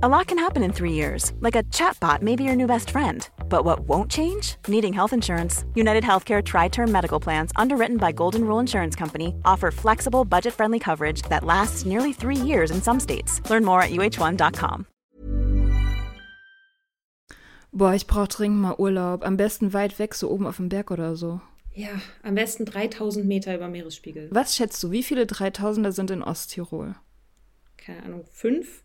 A lot can happen in three years, like a chatbot may be your new best friend. But what won't change? Needing health insurance. United Healthcare Tri Term Medical Plans, underwritten by Golden Rule Insurance Company, offer flexible, budget friendly coverage that lasts nearly three years in some states. Learn more at uh1.com. Boah, ich brauch dringend mal Urlaub. Am besten weit weg, so oben auf dem Berg oder so. Ja, am besten 3000 Meter über Meeresspiegel. Was schätzt du, wie viele 3000er sind in Osttirol? Keine Ahnung, fünf?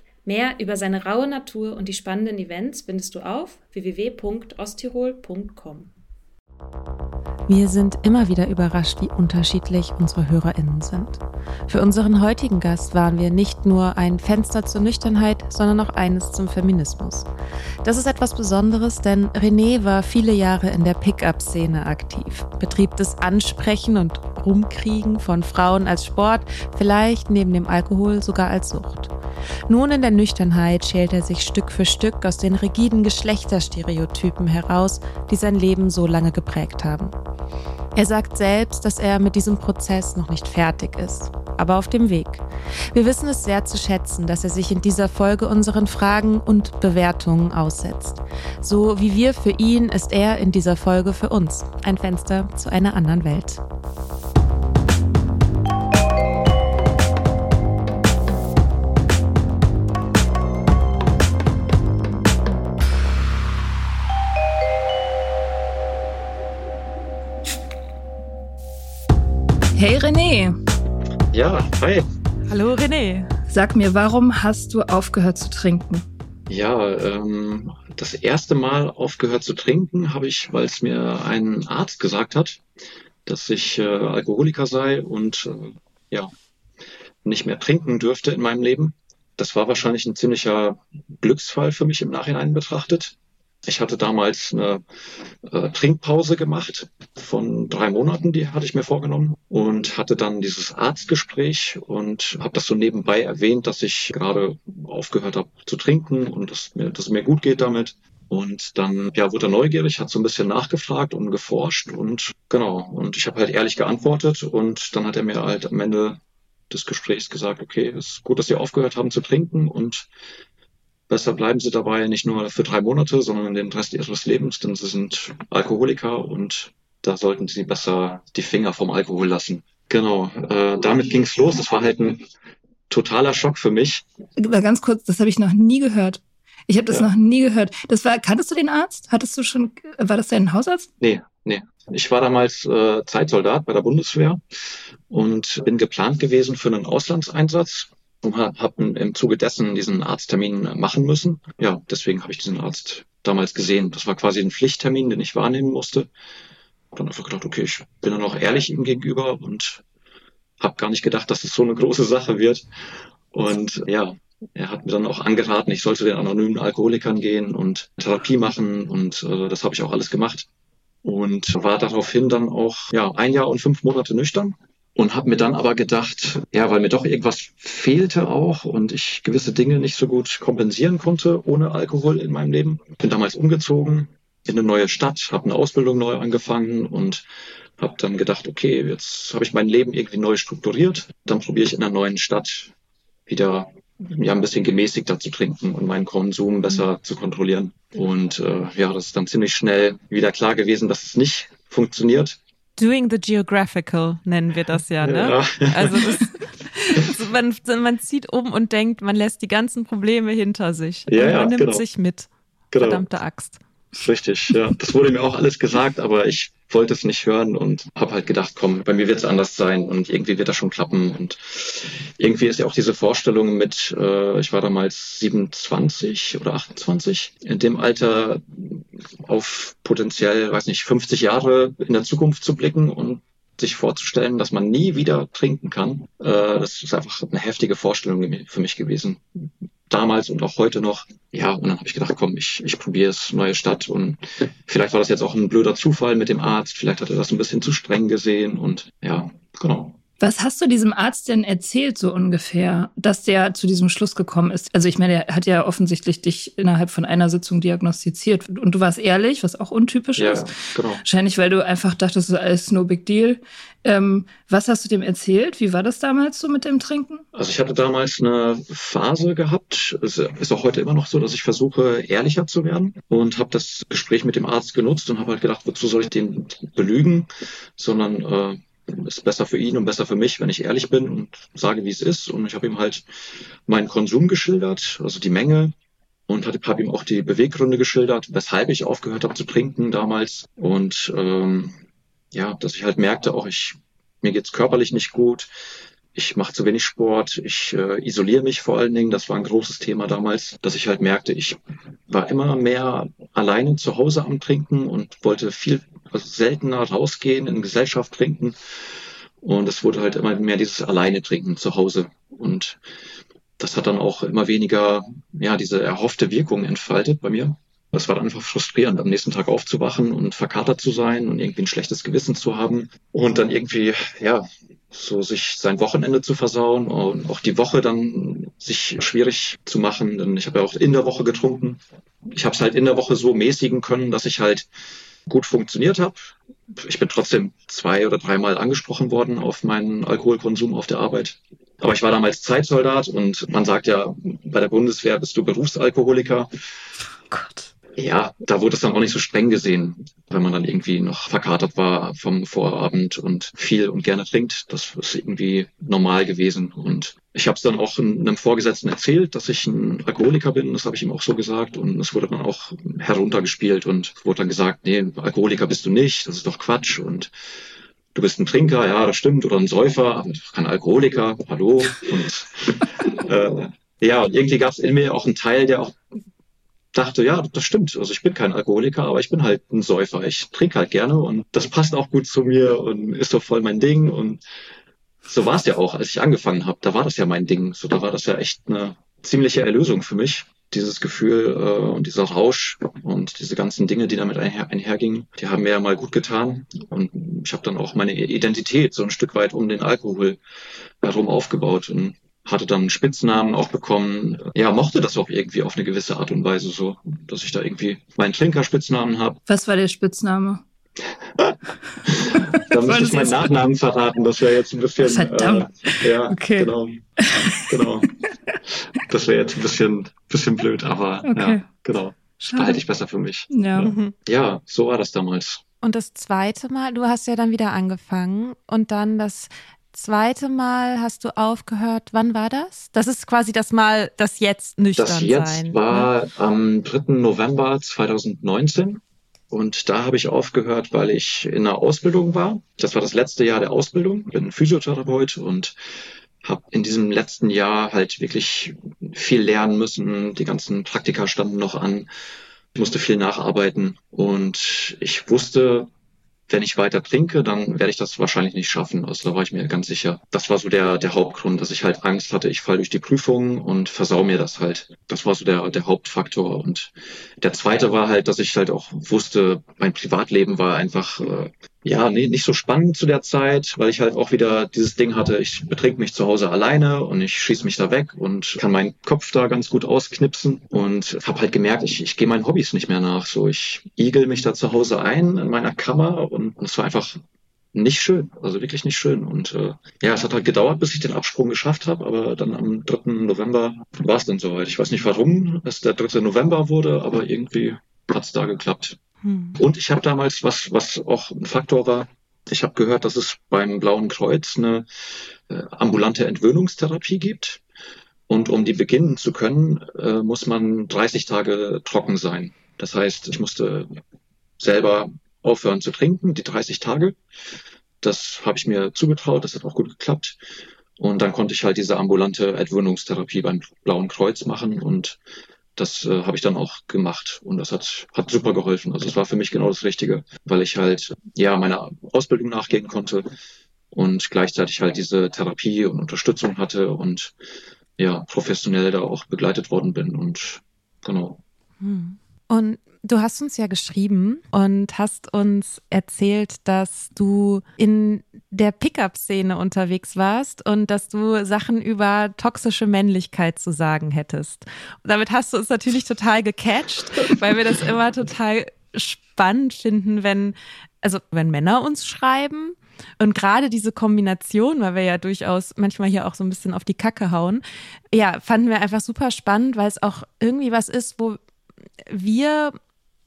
Mehr über seine raue Natur und die spannenden Events findest du auf www.osttirol.com. Wir sind immer wieder überrascht, wie unterschiedlich unsere Hörerinnen sind. Für unseren heutigen Gast waren wir nicht nur ein Fenster zur Nüchternheit, sondern auch eines zum Feminismus. Das ist etwas Besonderes, denn René war viele Jahre in der Pickup-Szene aktiv, betrieb das Ansprechen und Rumkriegen von Frauen als Sport, vielleicht neben dem Alkohol sogar als Sucht. Nun in der Nüchternheit schält er sich Stück für Stück aus den rigiden Geschlechterstereotypen heraus, die sein Leben so lange geprägt haben. Er sagt selbst, dass er mit diesem Prozess noch nicht fertig ist, aber auf dem Weg. Wir wissen es sehr zu schätzen, dass er sich in dieser Folge unseren Fragen und Bewertungen aussetzt. So wie wir für ihn, ist er in dieser Folge für uns ein Fenster zu einer anderen Welt. Hey René. Ja, hi. Hallo René. Sag mir, warum hast du aufgehört zu trinken? Ja, ähm, das erste Mal aufgehört zu trinken habe ich, weil es mir ein Arzt gesagt hat, dass ich äh, Alkoholiker sei und äh, ja nicht mehr trinken dürfte in meinem Leben. Das war wahrscheinlich ein ziemlicher Glücksfall für mich im Nachhinein betrachtet. Ich hatte damals eine äh, Trinkpause gemacht von drei Monaten, die hatte ich mir vorgenommen und hatte dann dieses Arztgespräch und habe das so nebenbei erwähnt, dass ich gerade aufgehört habe zu trinken und dass mir, dass es mir gut geht damit. Und dann ja, wurde er neugierig, hat so ein bisschen nachgefragt und geforscht und genau. Und ich habe halt ehrlich geantwortet und dann hat er mir halt am Ende des Gesprächs gesagt, okay, ist gut, dass Sie aufgehört haben zu trinken und Besser bleiben sie dabei nicht nur für drei Monate, sondern den Rest ihres Lebens, denn sie sind Alkoholiker und da sollten sie besser die Finger vom Alkohol lassen. Genau, äh, damit ging's los. Das war halt ein totaler Schock für mich. Ganz kurz, das habe ich noch nie gehört. Ich habe das ja. noch nie gehört. Das war, kanntest du den Arzt? Hattest du schon, war das dein Hausarzt? Nee, nee. Ich war damals äh, Zeitsoldat bei der Bundeswehr und bin geplant gewesen für einen Auslandseinsatz habe im Zuge dessen diesen Arzttermin machen müssen. Ja, deswegen habe ich diesen Arzt damals gesehen. Das war quasi ein Pflichttermin, den ich wahrnehmen musste. Dann einfach gedacht, okay, ich bin dann auch ehrlich ihm gegenüber und habe gar nicht gedacht, dass es so eine große Sache wird. Und ja, er hat mir dann auch angeraten, ich sollte den anonymen Alkoholikern gehen und Therapie machen und äh, das habe ich auch alles gemacht und war daraufhin dann auch ja ein Jahr und fünf Monate nüchtern und habe mir dann aber gedacht, ja, weil mir doch irgendwas fehlte auch und ich gewisse Dinge nicht so gut kompensieren konnte ohne Alkohol in meinem Leben. Bin damals umgezogen in eine neue Stadt, habe eine Ausbildung neu angefangen und habe dann gedacht, okay, jetzt habe ich mein Leben irgendwie neu strukturiert. Dann probiere ich in einer neuen Stadt wieder ja ein bisschen gemäßigter zu trinken und meinen Konsum besser zu kontrollieren. Und äh, ja, das ist dann ziemlich schnell wieder klar gewesen, dass es nicht funktioniert. Doing the Geographical nennen wir das ja, ne? Ja. Also das, man, man zieht um und denkt, man lässt die ganzen Probleme hinter sich. Ja, und man ja, nimmt genau. sich mit. Genau. Verdammte Axt. Richtig, ja. Das wurde mir auch alles gesagt, aber ich wollte es nicht hören und habe halt gedacht, komm, bei mir wird es anders sein und irgendwie wird das schon klappen. Und irgendwie ist ja auch diese Vorstellung mit, äh, ich war damals 27 oder 28, in dem Alter auf potenziell, weiß nicht, 50 Jahre in der Zukunft zu blicken und sich vorzustellen, dass man nie wieder trinken kann, äh, das ist einfach eine heftige Vorstellung für mich gewesen. Damals und auch heute noch. Ja, und dann habe ich gedacht, komm, ich, ich probiere es, neue Stadt. Und vielleicht war das jetzt auch ein blöder Zufall mit dem Arzt. Vielleicht hat er das ein bisschen zu streng gesehen. Und ja, genau. Was hast du diesem Arzt denn erzählt, so ungefähr, dass der zu diesem Schluss gekommen ist? Also ich meine, er hat ja offensichtlich dich innerhalb von einer Sitzung diagnostiziert und du warst ehrlich, was auch untypisch ja, ist. Genau. Wahrscheinlich, weil du einfach dachtest, das ist alles no big deal. Ähm, was hast du dem erzählt? Wie war das damals so mit dem Trinken? Also ich hatte damals eine Phase gehabt, es ist auch heute immer noch so, dass ich versuche, ehrlicher zu werden und habe das Gespräch mit dem Arzt genutzt und habe halt gedacht, wozu soll ich den belügen, sondern äh, ist besser für ihn und besser für mich, wenn ich ehrlich bin und sage, wie es ist. Und ich habe ihm halt meinen Konsum geschildert, also die Menge, und habe ihm auch die Beweggründe geschildert, weshalb ich aufgehört habe zu trinken damals. Und ähm, ja, dass ich halt merkte, auch ich mir geht's körperlich nicht gut, ich mache zu wenig Sport, ich äh, isoliere mich vor allen Dingen. Das war ein großes Thema damals, dass ich halt merkte, ich war immer mehr alleine zu Hause am Trinken und wollte viel also seltener rausgehen, in Gesellschaft trinken. Und es wurde halt immer mehr dieses Alleine trinken zu Hause. Und das hat dann auch immer weniger, ja, diese erhoffte Wirkung entfaltet bei mir. Das war dann einfach frustrierend, am nächsten Tag aufzuwachen und verkatert zu sein und irgendwie ein schlechtes Gewissen zu haben und dann irgendwie, ja, so sich sein Wochenende zu versauen und auch die Woche dann sich schwierig zu machen. Denn ich habe ja auch in der Woche getrunken. Ich habe es halt in der Woche so mäßigen können, dass ich halt gut funktioniert habe. Ich bin trotzdem zwei oder dreimal angesprochen worden auf meinen Alkoholkonsum auf der Arbeit. Aber ich war damals Zeitsoldat und man sagt ja, bei der Bundeswehr bist du Berufsalkoholiker. Oh Gott. Ja, da wurde es dann auch nicht so streng gesehen, wenn man dann irgendwie noch verkatert war vom Vorabend und viel und gerne trinkt. Das ist irgendwie normal gewesen. Und ich habe es dann auch einem Vorgesetzten erzählt, dass ich ein Alkoholiker bin. Das habe ich ihm auch so gesagt. Und es wurde dann auch heruntergespielt und wurde dann gesagt, nee, Alkoholiker bist du nicht, das ist doch Quatsch. Und du bist ein Trinker, ja, das stimmt, oder ein Säufer, aber kein Alkoholiker, hallo. Und äh, ja, und irgendwie gab es in mir auch einen Teil, der auch dachte, ja, das stimmt. Also ich bin kein Alkoholiker, aber ich bin halt ein Säufer. Ich trinke halt gerne und das passt auch gut zu mir und ist doch voll mein Ding. Und so war es ja auch, als ich angefangen habe. Da war das ja mein Ding. So, da war das ja echt eine ziemliche Erlösung für mich. Dieses Gefühl äh, und dieser Rausch und diese ganzen Dinge, die damit einher, einhergingen, die haben mir ja mal gut getan. Und ich habe dann auch meine Identität so ein Stück weit um den Alkohol herum aufgebaut. Und hatte dann einen Spitznamen auch bekommen. Ja, mochte das auch irgendwie auf eine gewisse Art und Weise so, dass ich da irgendwie meinen Trinkerspitznamen habe. Was war der Spitzname? da müsste ich meinen Nachnamen verraten, das wäre jetzt ein bisschen. Verdammt. Äh, ja, okay. genau. Genau. Das wäre jetzt ein bisschen, bisschen blöd, aber okay. ja, genau. Das behalte ich besser für mich. Ja. Ja. ja, so war das damals. Und das zweite Mal, du hast ja dann wieder angefangen und dann das zweite Mal hast du aufgehört. Wann war das? Das ist quasi das Mal, das jetzt nüchtern Das jetzt sein, war ne? am 3. November 2019. Und da habe ich aufgehört, weil ich in der Ausbildung war. Das war das letzte Jahr der Ausbildung. Ich bin Physiotherapeut und habe in diesem letzten Jahr halt wirklich viel lernen müssen. Die ganzen Praktika standen noch an. Ich musste viel nacharbeiten und ich wusste, wenn ich weiter trinke, dann werde ich das wahrscheinlich nicht schaffen. Also da war ich mir ganz sicher. Das war so der, der Hauptgrund, dass ich halt Angst hatte, ich falle durch die Prüfung und versau mir das halt. Das war so der, der Hauptfaktor. Und der zweite war halt, dass ich halt auch wusste, mein Privatleben war einfach äh, ja, nee, nicht so spannend zu der Zeit, weil ich halt auch wieder dieses Ding hatte, ich betrink mich zu Hause alleine und ich schieße mich da weg und kann meinen Kopf da ganz gut ausknipsen und habe halt gemerkt, ich, ich gehe meinen Hobbys nicht mehr nach. So, ich igel mich da zu Hause ein in meiner Kammer und es war einfach nicht schön, also wirklich nicht schön. Und äh, ja, es hat halt gedauert, bis ich den Absprung geschafft habe, aber dann am 3. November war es dann soweit. Ich weiß nicht, warum es der 3. November wurde, aber irgendwie hat es da geklappt. Hm. Und ich habe damals, was, was auch ein Faktor war, ich habe gehört, dass es beim Blauen Kreuz eine äh, ambulante Entwöhnungstherapie gibt. Und um die beginnen zu können, äh, muss man 30 Tage trocken sein. Das heißt, ich musste selber aufhören zu trinken, die 30 Tage. Das habe ich mir zugetraut, das hat auch gut geklappt. Und dann konnte ich halt diese ambulante Entwöhnungstherapie beim Blauen Kreuz machen und das äh, habe ich dann auch gemacht und das hat, hat super geholfen. Also es war für mich genau das Richtige, weil ich halt ja meiner Ausbildung nachgehen konnte und gleichzeitig halt diese Therapie und Unterstützung hatte und ja professionell da auch begleitet worden bin und genau. Hm. Und du hast uns ja geschrieben und hast uns erzählt, dass du in der Pickup-Szene unterwegs warst und dass du Sachen über toxische Männlichkeit zu sagen hättest. Damit hast du uns natürlich total gecatcht, weil wir das immer total spannend finden, wenn, also wenn Männer uns schreiben. Und gerade diese Kombination, weil wir ja durchaus manchmal hier auch so ein bisschen auf die Kacke hauen, ja, fanden wir einfach super spannend, weil es auch irgendwie was ist, wo wir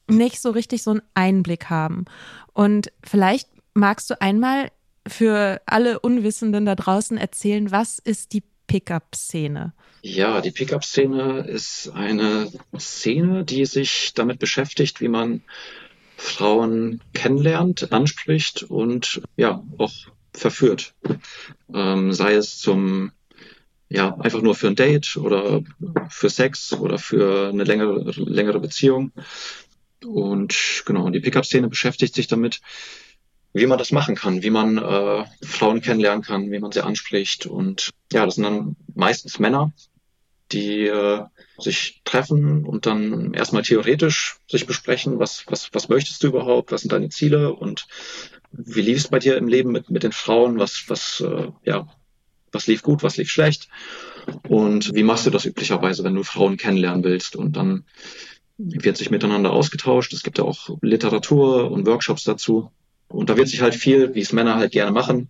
nicht so richtig so einen Einblick haben. Und vielleicht magst du einmal für alle Unwissenden da draußen erzählen, was ist die Pickup-Szene? Ja, die Pickup-Szene ist eine Szene, die sich damit beschäftigt, wie man Frauen kennenlernt, anspricht und ja auch verführt. Ähm, sei es zum ja, einfach nur für ein Date oder für Sex oder für eine längere, längere Beziehung. Und genau, die Pickup-Szene beschäftigt sich damit, wie man das machen kann, wie man äh, Frauen kennenlernen kann, wie man sie anspricht. Und ja, das sind dann meistens Männer, die äh, sich treffen und dann erstmal theoretisch sich besprechen, was, was, was möchtest du überhaupt, was sind deine Ziele und wie lief es bei dir im Leben mit, mit den Frauen, was, was, äh, ja, was lief gut, was lief schlecht und wie machst du das üblicherweise, wenn du Frauen kennenlernen willst und dann wird sich miteinander ausgetauscht. Es gibt ja auch Literatur und Workshops dazu. Und da wird sich halt viel, wie es Männer halt gerne machen,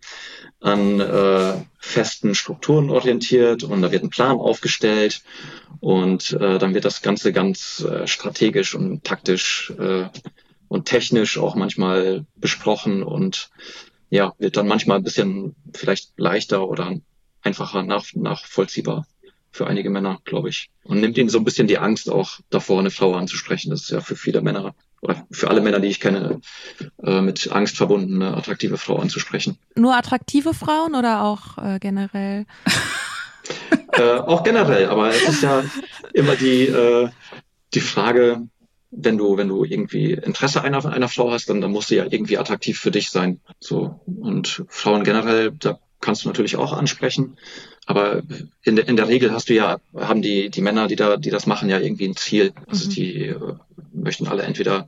an äh, festen Strukturen orientiert und da wird ein Plan aufgestellt und äh, dann wird das Ganze ganz äh, strategisch und taktisch äh, und technisch auch manchmal besprochen und ja, wird dann manchmal ein bisschen vielleicht leichter oder einfacher nach, nachvollziehbar für einige Männer, glaube ich. Und nimmt ihnen so ein bisschen die Angst auch davor, eine Frau anzusprechen. Das ist ja für viele Männer oder für alle Männer, die ich kenne, äh, mit Angst verbunden, eine attraktive Frau anzusprechen. Nur attraktive Frauen oder auch äh, generell? äh, auch generell, aber es ist ja immer die, äh, die Frage, wenn du, wenn du irgendwie Interesse einer, einer Frau hast, dann, dann muss sie ja irgendwie attraktiv für dich sein. So. Und Frauen generell, da kannst du natürlich auch ansprechen. Aber in der, in der Regel hast du ja, haben die, die Männer, die da, die das machen, ja irgendwie ein Ziel. Also mhm. die äh, möchten alle entweder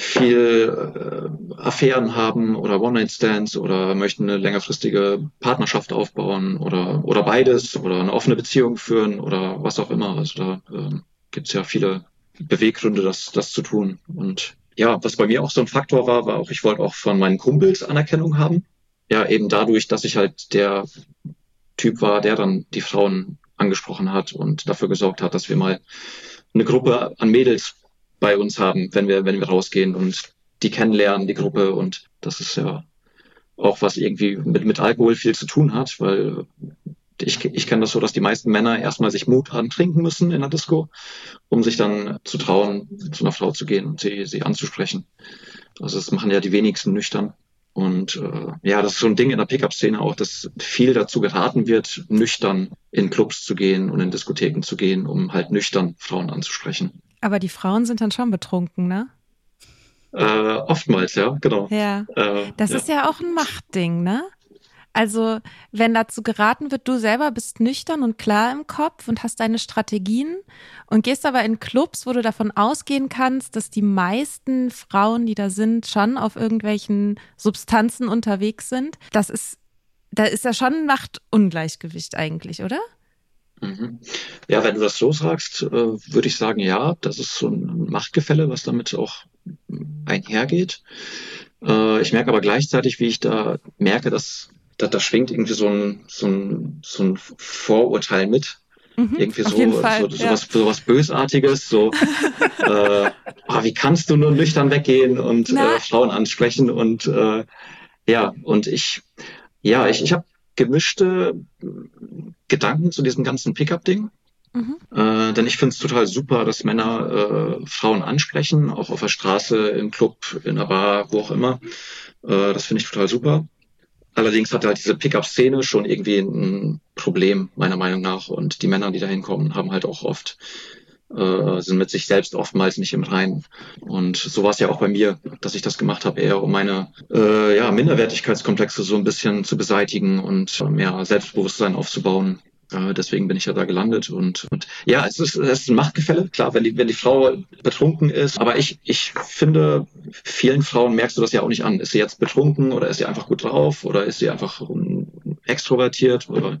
viel äh, Affären haben oder One-Night-Stands oder möchten eine längerfristige Partnerschaft aufbauen oder, oder beides oder eine offene Beziehung führen oder was auch immer. Also da äh, gibt es ja viele Beweggründe, das, das zu tun. Und ja, was bei mir auch so ein Faktor war, war auch, ich wollte auch von meinen Kumpels Anerkennung haben. Ja, eben dadurch, dass ich halt der Typ war, der dann die Frauen angesprochen hat und dafür gesorgt hat, dass wir mal eine Gruppe an Mädels bei uns haben, wenn wir, wenn wir rausgehen und die kennenlernen, die Gruppe. Und das ist ja auch was irgendwie mit, mit Alkohol viel zu tun hat, weil ich, ich kenne das so, dass die meisten Männer erstmal sich Mut antrinken müssen in der Disco, um sich dann zu trauen, zu einer Frau zu gehen und sie, sie anzusprechen. Also das machen ja die wenigsten nüchtern. Und äh, ja, das ist so ein Ding in der Pickup-Szene auch, dass viel dazu geraten wird, nüchtern in Clubs zu gehen und in Diskotheken zu gehen, um halt nüchtern Frauen anzusprechen. Aber die Frauen sind dann schon betrunken, ne? Äh, oftmals, ja, genau. Ja. Äh, das ja. ist ja auch ein Machtding, ne? Also, wenn dazu geraten wird, du selber bist nüchtern und klar im Kopf und hast deine Strategien und gehst aber in Clubs, wo du davon ausgehen kannst, dass die meisten Frauen, die da sind, schon auf irgendwelchen Substanzen unterwegs sind. Das ist, da ist ja schon ein Machtungleichgewicht eigentlich, oder? Mhm. Ja, wenn du das so sagst, äh, würde ich sagen, ja, das ist so ein Machtgefälle, was damit auch einhergeht. Äh, ich merke aber gleichzeitig, wie ich da merke, dass da, da schwingt irgendwie so ein, so ein, so ein Vorurteil mit. Mhm, irgendwie so, so, so, ja. was, so was Bösartiges, so äh, oh, wie kannst du nur nüchtern weggehen und äh, Frauen ansprechen und äh, ja, und ich, ja, ich, ich habe gemischte Gedanken zu diesem ganzen Pickup-Ding. Mhm. Äh, denn ich finde es total super, dass Männer äh, Frauen ansprechen, auch auf der Straße, im Club, in der Bar, wo auch immer. Äh, das finde ich total super. Allerdings hat halt diese Pickup-Szene schon irgendwie ein Problem, meiner Meinung nach. Und die Männer, die da hinkommen, haben halt auch oft, äh, sind mit sich selbst oftmals nicht im Reinen. Und so war es ja auch bei mir, dass ich das gemacht habe, eher um meine äh, ja, Minderwertigkeitskomplexe so ein bisschen zu beseitigen und mehr Selbstbewusstsein aufzubauen. Äh, deswegen bin ich ja da gelandet und, und ja, es ist, es ist ein Machtgefälle, klar, wenn die, wenn die Frau betrunken ist. Aber ich, ich finde, vielen Frauen merkst du das ja auch nicht an. Ist sie jetzt betrunken oder ist sie einfach gut drauf oder ist sie einfach extrovertiert oder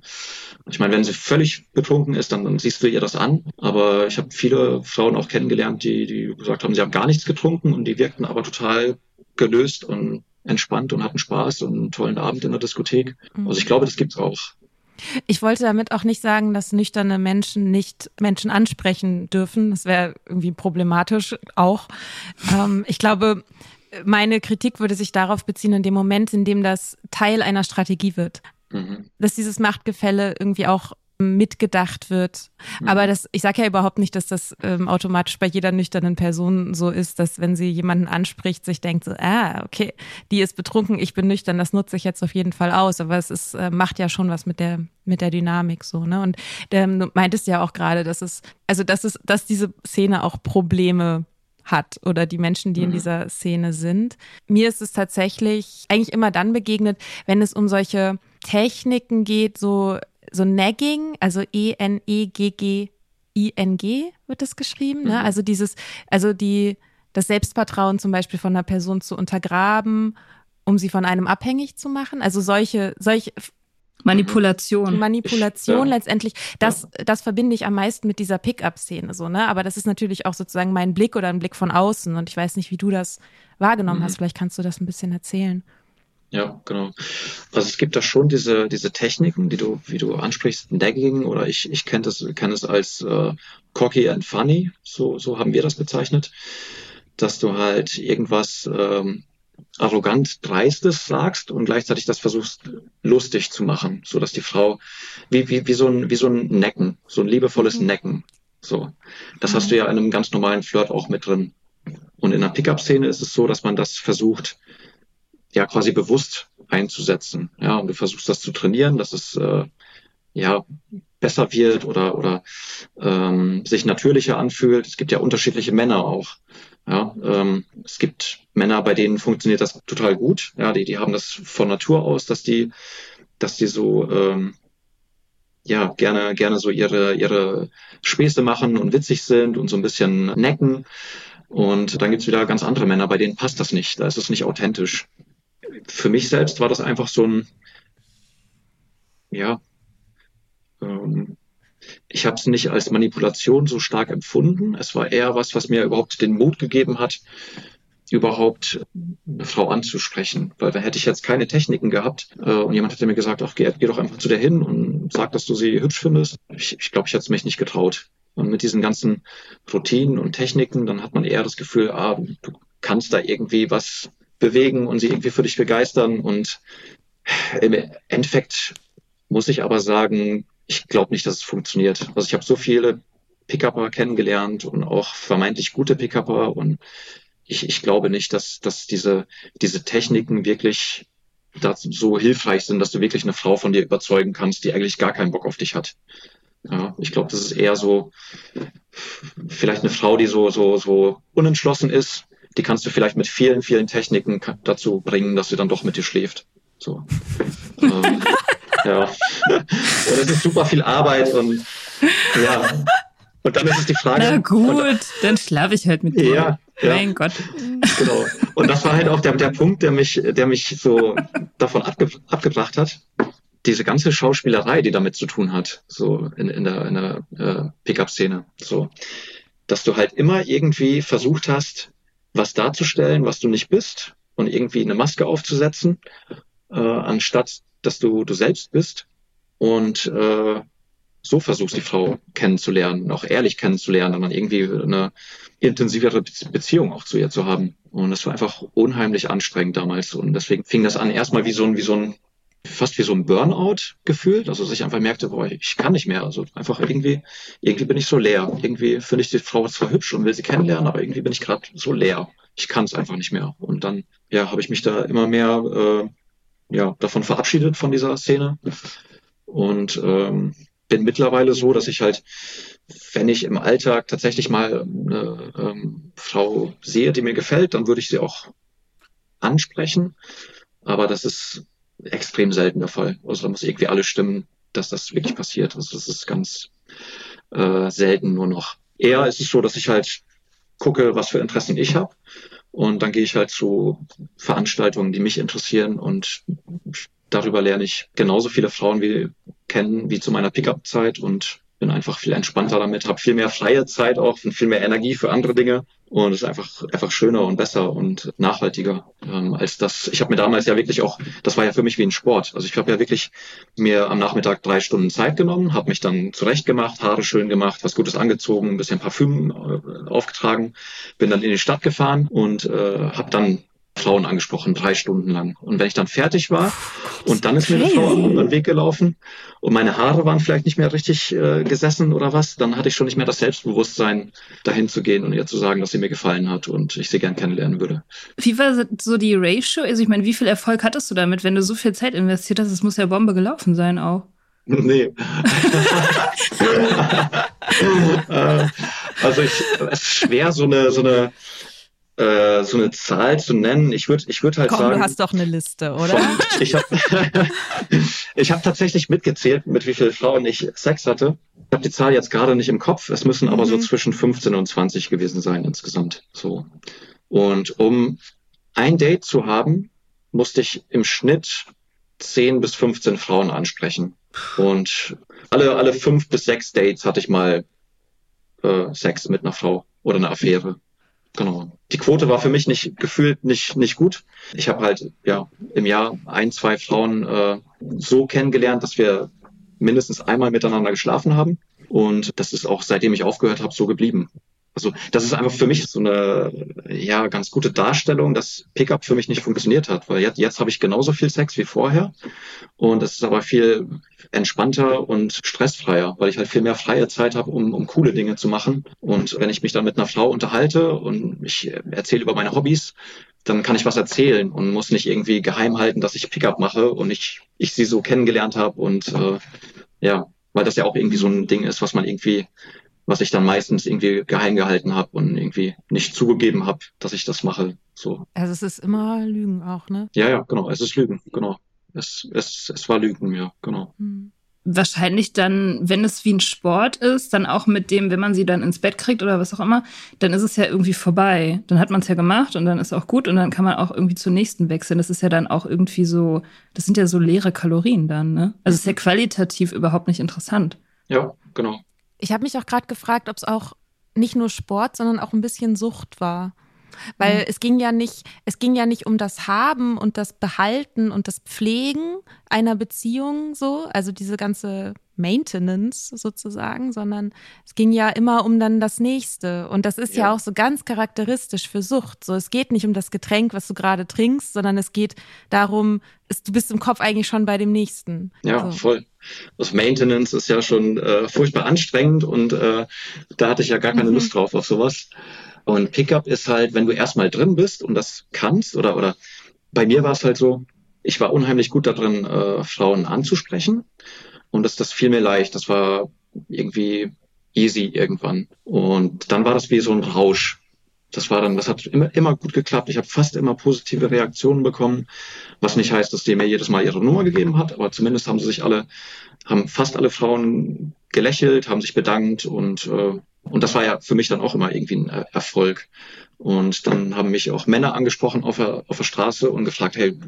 ich meine, wenn sie völlig betrunken ist, dann, dann siehst du ihr das an. Aber ich habe viele Frauen auch kennengelernt, die, die gesagt haben, sie haben gar nichts getrunken und die wirkten aber total gelöst und entspannt und hatten Spaß und einen tollen Abend in der Diskothek. Mhm. Also ich glaube, das gibt's auch. Ich wollte damit auch nicht sagen, dass nüchterne Menschen nicht Menschen ansprechen dürfen. Das wäre irgendwie problematisch auch. Ähm, ich glaube, meine Kritik würde sich darauf beziehen, in dem Moment, in dem das Teil einer Strategie wird. Mhm. Dass dieses Machtgefälle irgendwie auch mitgedacht wird. Mhm. Aber das, ich sage ja überhaupt nicht, dass das ähm, automatisch bei jeder nüchternen Person so ist, dass wenn sie jemanden anspricht, sich denkt so, ah, okay, die ist betrunken, ich bin nüchtern, das nutze ich jetzt auf jeden Fall aus. Aber es ist, äh, macht ja schon was mit der mit der Dynamik so, ne? Und ähm, du meintest ja auch gerade, dass es, also dass es, dass diese Szene auch Probleme hat oder die Menschen, die in mhm. dieser Szene sind. Mir ist es tatsächlich eigentlich immer dann begegnet, wenn es um solche Techniken geht, so so Nagging, also E-N-E-G-G-I-N-G wird das geschrieben. Ne? Mhm. Also dieses, also die, das Selbstvertrauen zum Beispiel von einer Person zu untergraben, um sie von einem abhängig zu machen. Also solche, solche Manipulation. Manipulation ja. letztendlich. Das, das verbinde ich am meisten mit dieser Pickup-Szene so, ne? Aber das ist natürlich auch sozusagen mein Blick oder ein Blick von außen. Und ich weiß nicht, wie du das wahrgenommen mhm. hast. Vielleicht kannst du das ein bisschen erzählen. Ja, genau. Also es gibt da schon diese, diese Techniken, die du, wie du ansprichst, Nagging oder ich, ich kenne das, kenne es als äh, cocky and funny, so, so haben wir das bezeichnet, dass du halt irgendwas ähm, arrogant dreistes sagst und gleichzeitig das versuchst lustig zu machen, so dass die Frau wie, wie, wie so ein, wie so ein Necken, so ein liebevolles mhm. Necken. So. Das mhm. hast du ja in einem ganz normalen Flirt auch mit drin. Und in der Pickup-Szene ist es so, dass man das versucht, ja quasi bewusst einzusetzen. Ja, und du versuchst das zu trainieren, dass es äh, ja besser wird oder oder ähm, sich natürlicher anfühlt. Es gibt ja unterschiedliche Männer auch. Ja, ähm, es gibt Männer, bei denen funktioniert das total gut. Ja, die die haben das von Natur aus, dass die dass die so ähm, ja gerne gerne so ihre ihre Späße machen und witzig sind und so ein bisschen necken. Und dann gibt's wieder ganz andere Männer, bei denen passt das nicht. Da ist es nicht authentisch für mich selbst war das einfach so ein, ja, ähm, ich habe es nicht als Manipulation so stark empfunden. Es war eher was, was mir überhaupt den Mut gegeben hat, überhaupt eine Frau anzusprechen. Weil da hätte ich jetzt keine Techniken gehabt äh, und jemand hätte mir gesagt, ach, geh, geh doch einfach zu der hin und sag, dass du sie hübsch findest. Ich, ich glaube, ich hätte es mich nicht getraut. Und mit diesen ganzen Routinen und Techniken, dann hat man eher das Gefühl, ah, du kannst da irgendwie was bewegen und sie irgendwie für dich begeistern. Und im Endeffekt muss ich aber sagen, ich glaube nicht, dass es funktioniert. Also ich habe so viele Pickupper kennengelernt und auch vermeintlich gute Pickupper und ich, ich glaube nicht, dass, dass diese, diese Techniken wirklich dazu so hilfreich sind, dass du wirklich eine Frau von dir überzeugen kannst, die eigentlich gar keinen Bock auf dich hat. Ja, ich glaube, das ist eher so vielleicht eine Frau, die so so so unentschlossen ist, die kannst du vielleicht mit vielen, vielen Techniken dazu bringen, dass sie dann doch mit dir schläft. So. ähm, ja. Und es ist super viel Arbeit und ja. Und dann ist es die Frage. Na gut, und, dann schlafe ich halt mit dir. Ja, ja. Mein Gott. Genau. Und das war halt auch der, der Punkt, der mich, der mich so davon abge, abgebracht hat. Diese ganze Schauspielerei, die damit zu tun hat, so in, in der, in der äh, Pickup-Szene. So. Dass du halt immer irgendwie versucht hast, was darzustellen, was du nicht bist und irgendwie eine Maske aufzusetzen, äh, anstatt dass du du selbst bist und äh, so versuchst die Frau kennenzulernen, auch ehrlich kennenzulernen und dann irgendwie eine intensivere Beziehung auch zu ihr zu haben. Und das war einfach unheimlich anstrengend damals und deswegen fing das an erstmal wie so ein wie so ein fast wie so ein Burnout gefühlt, also dass ich einfach merkte, boah, ich kann nicht mehr, also einfach irgendwie, irgendwie bin ich so leer. Irgendwie finde ich die Frau zwar hübsch und will sie kennenlernen, aber irgendwie bin ich gerade so leer. Ich kann es einfach nicht mehr. Und dann, ja, habe ich mich da immer mehr, äh, ja, davon verabschiedet von dieser Szene und ähm, bin mittlerweile so, dass ich halt, wenn ich im Alltag tatsächlich mal eine ähm, Frau sehe, die mir gefällt, dann würde ich sie auch ansprechen. Aber das ist extrem selten der Fall. Also da muss irgendwie alles stimmen, dass das wirklich passiert. Also das ist ganz äh, selten nur noch. Eher ist es so, dass ich halt gucke, was für Interessen ich habe. Und dann gehe ich halt zu Veranstaltungen, die mich interessieren und darüber lerne ich genauso viele Frauen wie kennen wie zu meiner Pickup-Zeit und bin einfach viel entspannter damit, habe viel mehr freie Zeit auch und viel mehr Energie für andere Dinge und ist einfach einfach schöner und besser und nachhaltiger ähm, als das. Ich habe mir damals ja wirklich auch, das war ja für mich wie ein Sport. Also ich habe ja wirklich mir am Nachmittag drei Stunden Zeit genommen, habe mich dann zurecht gemacht, Haare schön gemacht, was Gutes angezogen, ein bisschen Parfüm äh, aufgetragen, bin dann in die Stadt gefahren und äh, habe dann Frauen angesprochen, drei Stunden lang. Und wenn ich dann fertig war und dann ist mir eine Frau über den Weg gelaufen und meine Haare waren vielleicht nicht mehr richtig äh, gesessen oder was, dann hatte ich schon nicht mehr das Selbstbewusstsein, dahin zu gehen und ihr zu sagen, dass sie mir gefallen hat und ich sie gern kennenlernen würde. Wie war so die Ratio? Also ich meine, wie viel Erfolg hattest du damit, wenn du so viel Zeit investiert hast? Es muss ja Bombe gelaufen sein auch. Nee. Äh, also ich, es ist schwer, so eine, so eine äh, so eine Zahl zu nennen. Ich würde ich würd halt Komm, sagen. du hast doch eine Liste, oder? ich habe ich hab tatsächlich mitgezählt, mit wie vielen Frauen ich Sex hatte. Ich habe die Zahl jetzt gerade nicht im Kopf. Es müssen aber mhm. so zwischen 15 und 20 gewesen sein insgesamt. So. Und um ein Date zu haben, musste ich im Schnitt 10 bis 15 Frauen ansprechen. Und alle, alle fünf bis sechs Dates hatte ich mal äh, Sex mit einer Frau oder eine Affäre. Genau. Die Quote war für mich nicht gefühlt nicht nicht gut. Ich habe halt ja im Jahr ein, zwei Frauen äh, so kennengelernt, dass wir mindestens einmal miteinander geschlafen haben. Und das ist auch seitdem ich aufgehört habe so geblieben. Also das ist einfach für mich so eine ja ganz gute Darstellung, dass Pickup für mich nicht funktioniert hat, weil jetzt, jetzt habe ich genauso viel Sex wie vorher und es ist aber viel entspannter und stressfreier, weil ich halt viel mehr freie Zeit habe, um, um coole Dinge zu machen. Und wenn ich mich dann mit einer Frau unterhalte und ich erzähle über meine Hobbys, dann kann ich was erzählen und muss nicht irgendwie geheim halten, dass ich Pickup mache und ich, ich sie so kennengelernt habe und äh, ja, weil das ja auch irgendwie so ein Ding ist, was man irgendwie was ich dann meistens irgendwie geheim gehalten habe und irgendwie nicht zugegeben habe, dass ich das mache. So. Also es ist immer Lügen auch, ne? Ja, ja, genau. Es ist Lügen, genau. Es, es, es war Lügen, ja, genau. Hm. Wahrscheinlich dann, wenn es wie ein Sport ist, dann auch mit dem, wenn man sie dann ins Bett kriegt oder was auch immer, dann ist es ja irgendwie vorbei. Dann hat man es ja gemacht und dann ist auch gut und dann kann man auch irgendwie zur nächsten wechseln. Das ist ja dann auch irgendwie so, das sind ja so leere Kalorien dann, ne? Also es ist ja qualitativ überhaupt nicht interessant. Ja, genau. Ich habe mich auch gerade gefragt, ob es auch nicht nur Sport, sondern auch ein bisschen Sucht war. Weil mhm. es ging ja nicht, es ging ja nicht um das Haben und das Behalten und das Pflegen einer Beziehung so, also diese ganze Maintenance sozusagen, sondern es ging ja immer um dann das nächste. Und das ist ja, ja auch so ganz charakteristisch für Sucht. So, es geht nicht um das Getränk, was du gerade trinkst, sondern es geht darum, es, du bist im Kopf eigentlich schon bei dem nächsten. Ja, so. voll. Das Maintenance ist ja schon äh, furchtbar anstrengend und äh, da hatte ich ja gar keine mhm. Lust drauf auf sowas. Und Pickup ist halt, wenn du erstmal drin bist und das kannst, oder, oder bei mir war es halt so, ich war unheimlich gut darin, äh, Frauen anzusprechen. Und das, das fiel mir leicht. Das war irgendwie easy irgendwann. Und dann war das wie so ein Rausch. Das war dann, das hat immer, immer gut geklappt. Ich habe fast immer positive Reaktionen bekommen, was nicht heißt, dass die mir jedes Mal ihre Nummer gegeben hat, aber zumindest haben sie sich alle, haben fast alle Frauen gelächelt, haben sich bedankt und äh, und das war ja für mich dann auch immer irgendwie ein Erfolg. Und dann haben mich auch Männer angesprochen auf der, auf der Straße und gefragt, hey,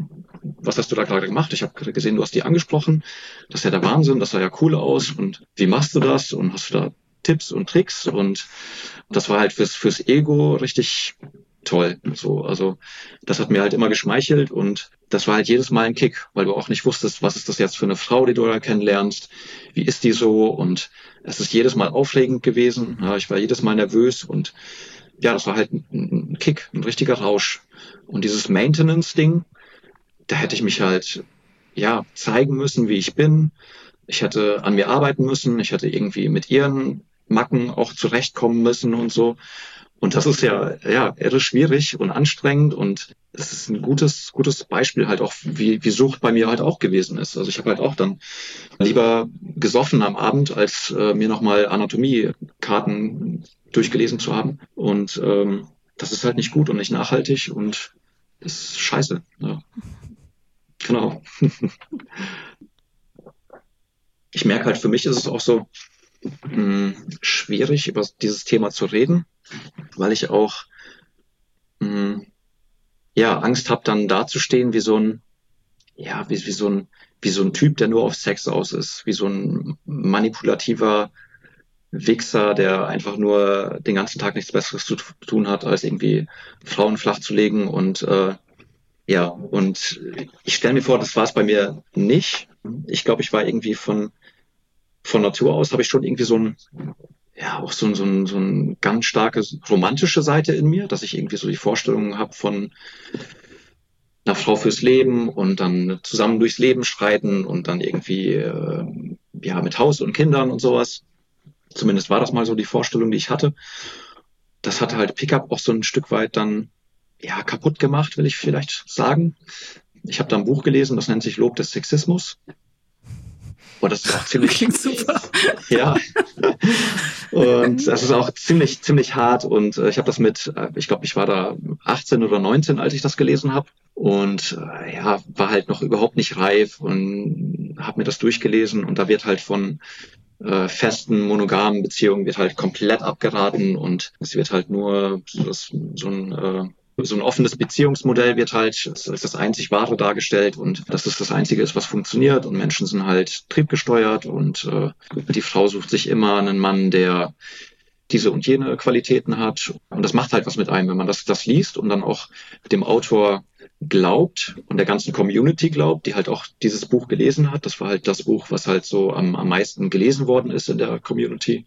was hast du da gerade gemacht? Ich habe gesehen, du hast die angesprochen. Das ist ja der Wahnsinn, das sah ja cool aus. Und wie machst du das? Und hast du da Tipps und Tricks? Und das war halt fürs, fürs Ego richtig toll. So, also das hat mir halt immer geschmeichelt und das war halt jedes Mal ein Kick, weil du auch nicht wusstest, was ist das jetzt für eine Frau, die du da kennenlernst, wie ist die so und es ist jedes Mal aufregend gewesen. Ja, ich war jedes Mal nervös und ja, das war halt ein, Kick, ein richtiger Rausch. Und dieses Maintenance-Ding, da hätte ich mich halt ja, zeigen müssen, wie ich bin. Ich hätte an mir arbeiten müssen. Ich hätte irgendwie mit ihren Macken auch zurechtkommen müssen und so. Und das ist ja, ja, irre schwierig und anstrengend und es ist ein gutes, gutes Beispiel halt auch, wie, wie Sucht bei mir halt auch gewesen ist. Also ich habe halt auch dann lieber gesoffen am Abend, als äh, mir nochmal Anatomiekarten durchgelesen zu haben. Und ähm, das ist halt nicht gut und nicht nachhaltig und ist scheiße. Ja. Genau. ich merke halt, für mich ist es auch so mh, hm, schwierig, über dieses Thema zu reden, weil ich auch mh, hm, ja Angst habe, dann dazustehen wie so ein ja wie, wie so ein wie so ein Typ, der nur auf Sex aus ist, wie so ein manipulativer Wichser, der einfach nur den ganzen Tag nichts Besseres zu tun hat, als irgendwie Frauen flach zu legen und äh, ja, und ich stelle mir vor, das war es bei mir nicht. Ich glaube, ich war irgendwie von von Natur aus habe ich schon irgendwie so ein ja, auch so, so, ein, so ein ganz starke romantische Seite in mir, dass ich irgendwie so die Vorstellungen habe von einer Frau fürs Leben und dann zusammen durchs Leben schreiten und dann irgendwie äh, ja mit Haus und Kindern und sowas. Zumindest war das mal so die Vorstellung, die ich hatte. Das hatte halt Pickup auch so ein Stück weit dann ja kaputt gemacht, will ich vielleicht sagen. Ich habe da ein Buch gelesen, das nennt sich Lob des Sexismus. Und das ist auch ziemlich Klingt super. Ja. Und das ist auch ziemlich, ziemlich hart. Und äh, ich habe das mit, äh, ich glaube, ich war da 18 oder 19, als ich das gelesen habe. Und äh, ja, war halt noch überhaupt nicht reif und habe mir das durchgelesen. Und da wird halt von äh, festen monogamen Beziehungen wird halt komplett abgeraten und es wird halt nur so, so ein äh, so ein offenes Beziehungsmodell wird halt als das einzig wahre dargestellt und dass es das einzige ist, was funktioniert und Menschen sind halt triebgesteuert und äh, die Frau sucht sich immer einen Mann, der diese und jene Qualitäten hat und das macht halt was mit einem, wenn man das, das liest und dann auch dem Autor glaubt und der ganzen Community glaubt, die halt auch dieses Buch gelesen hat. Das war halt das Buch, was halt so am, am meisten gelesen worden ist in der Community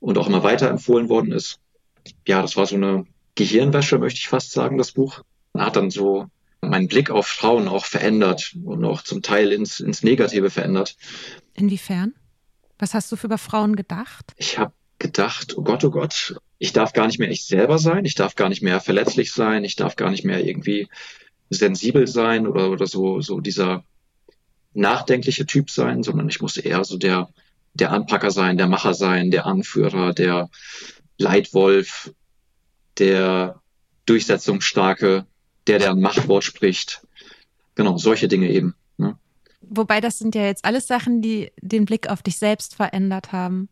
und auch immer weiterempfohlen worden ist. Ja, das war so eine Gehirnwäsche, möchte ich fast sagen, das Buch. Hat dann so meinen Blick auf Frauen auch verändert und auch zum Teil ins, ins Negative verändert. Inwiefern? Was hast du für über Frauen gedacht? Ich habe gedacht, oh Gott, oh Gott, ich darf gar nicht mehr ich selber sein, ich darf gar nicht mehr verletzlich sein, ich darf gar nicht mehr irgendwie sensibel sein oder, oder so, so dieser nachdenkliche Typ sein, sondern ich musste eher so der, der Anpacker sein, der Macher sein, der Anführer, der Leitwolf, der Durchsetzungsstarke, der, der Machtwort spricht. Genau, solche Dinge eben. Ne? Wobei das sind ja jetzt alles Sachen, die den Blick auf dich selbst verändert haben.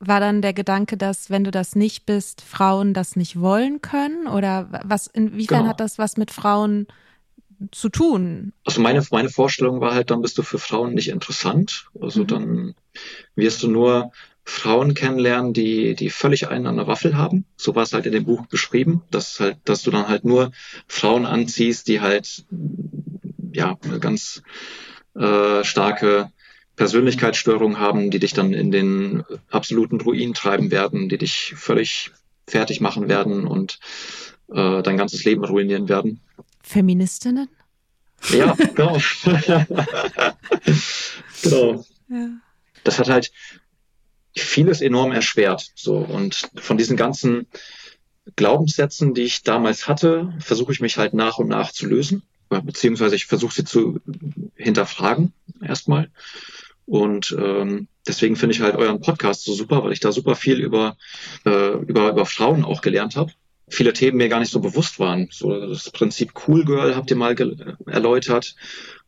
War dann der Gedanke, dass wenn du das nicht bist, Frauen das nicht wollen können? Oder was, inwiefern genau. hat das was mit Frauen zu tun? Also meine, meine Vorstellung war halt, dann bist du für Frauen nicht interessant. Also mhm. dann wirst du nur Frauen kennenlernen, die, die völlig einen an der Waffel haben. So war es halt in dem Buch beschrieben, dass halt, dass du dann halt nur Frauen anziehst, die halt, ja, eine ganz äh, starke Persönlichkeitsstörung haben, die dich dann in den absoluten Ruin treiben werden, die dich völlig fertig machen werden und äh, dein ganzes Leben ruinieren werden. Feministinnen? Ja, genau. genau. Ja. Das hat halt, vieles enorm erschwert. So und von diesen ganzen Glaubenssätzen, die ich damals hatte, versuche ich mich halt nach und nach zu lösen, beziehungsweise ich versuche sie zu hinterfragen erstmal. Und ähm, deswegen finde ich halt euren Podcast so super, weil ich da super viel über äh, über über Frauen auch gelernt habe. Viele Themen mir gar nicht so bewusst waren. So das Prinzip Cool Girl habt ihr mal erläutert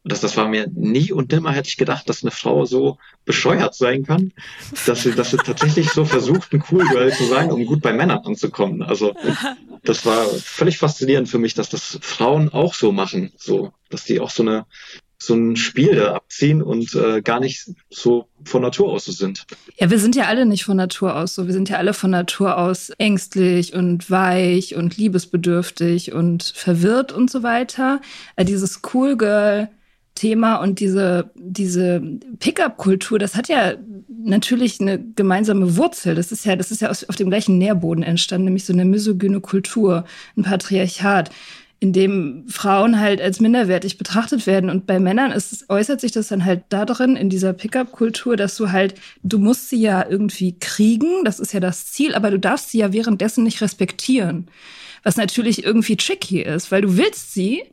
das, das war mir nie und nimmer hätte ich gedacht, dass eine Frau so bescheuert sein kann, dass sie, dass sie tatsächlich so versucht, ein Cool Girl zu sein, um gut bei Männern anzukommen. Also das war völlig faszinierend für mich, dass das Frauen auch so machen, so, dass die auch so eine so ein Spiel da abziehen und äh, gar nicht so von Natur aus so sind. Ja, wir sind ja alle nicht von Natur aus so. Wir sind ja alle von Natur aus ängstlich und weich und liebesbedürftig und verwirrt und so weiter. Äh, dieses Cool Girl Thema und diese, diese Pickup-Kultur, das hat ja natürlich eine gemeinsame Wurzel. Das ist ja, das ist ja auf dem gleichen Nährboden entstanden, nämlich so eine misogyne Kultur, ein Patriarchat. in dem Frauen halt als minderwertig betrachtet werden. Und bei Männern ist, äußert sich das dann halt darin, in dieser Pickup-Kultur, dass du halt, du musst sie ja irgendwie kriegen, das ist ja das Ziel, aber du darfst sie ja währenddessen nicht respektieren. Was natürlich irgendwie tricky ist, weil du willst sie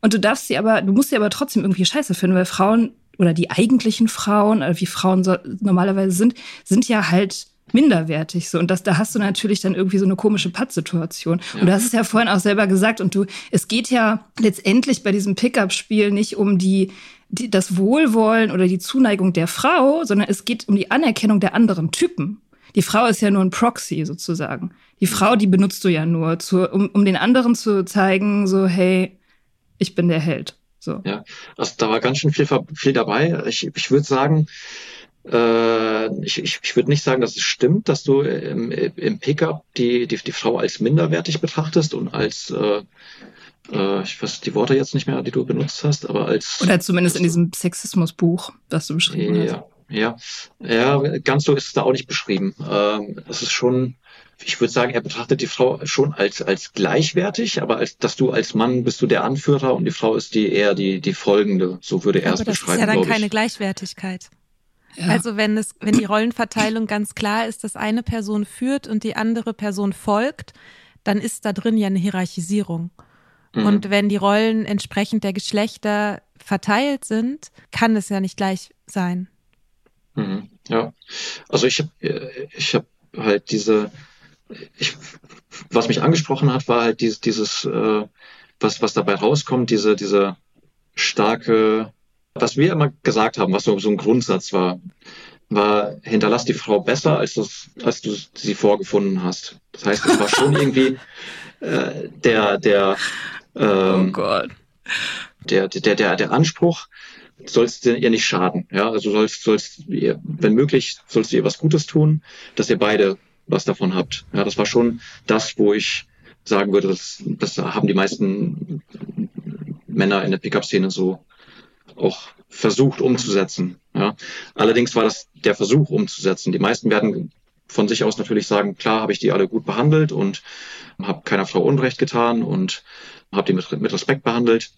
und du darfst sie aber, du musst sie aber trotzdem irgendwie scheiße finden, weil Frauen oder die eigentlichen Frauen, oder wie Frauen so normalerweise sind, sind ja halt minderwertig so und das da hast du natürlich dann irgendwie so eine komische Pattsituation ja. und du hast es ja vorhin auch selber gesagt und du es geht ja letztendlich bei diesem Pickup Spiel nicht um die, die das Wohlwollen oder die Zuneigung der Frau, sondern es geht um die Anerkennung der anderen Typen. Die Frau ist ja nur ein Proxy sozusagen. Die Frau, die benutzt du ja nur, zu, um, um den anderen zu zeigen, so hey, ich bin der Held. So. Ja, also da war ganz schön viel, viel dabei. Ich, ich würde sagen, äh, ich, ich, ich würde nicht sagen, dass es stimmt, dass du im, im Pickup die, die, die Frau als minderwertig betrachtest und als äh, äh, ich weiß die Worte jetzt nicht mehr, die du benutzt hast, aber als oder zumindest in diesem Sexismusbuch, das du beschrieben ja, hast. Ja, ja, ganz so ist es da auch nicht beschrieben. Ähm, es ist schon, ich würde sagen, er betrachtet die Frau schon als als gleichwertig, aber als dass du als Mann bist du der Anführer und die Frau ist die eher die die folgende. So würde er es beschreiben. Das ist ja dann keine Gleichwertigkeit. Ja. Also wenn es, wenn die Rollenverteilung ganz klar ist, dass eine Person führt und die andere Person folgt, dann ist da drin ja eine Hierarchisierung. Mhm. Und wenn die Rollen entsprechend der Geschlechter verteilt sind, kann es ja nicht gleich sein. Mhm. Ja, also ich habe ich hab halt diese, ich, was mich angesprochen hat, war halt dieses, dieses äh, was, was dabei rauskommt, diese, diese starke was wir immer gesagt haben, was so, so ein Grundsatz war, war, hinterlass die Frau besser, als, das, als du sie vorgefunden hast. Das heißt, es war schon irgendwie äh, der, der, ähm, oh Gott. Der, der, der, der Anspruch, sollst du ihr nicht schaden. Ja, also sollst, sollst ihr, wenn möglich, sollst du ihr was Gutes tun, dass ihr beide was davon habt. Ja, das war schon das, wo ich sagen würde, das, das haben die meisten Männer in der Pickup-Szene so auch versucht umzusetzen. Ja. Allerdings war das der Versuch umzusetzen. Die meisten werden von sich aus natürlich sagen, klar habe ich die alle gut behandelt und habe keiner Frau Unrecht getan und habe die mit, mit, Respekt behandelt.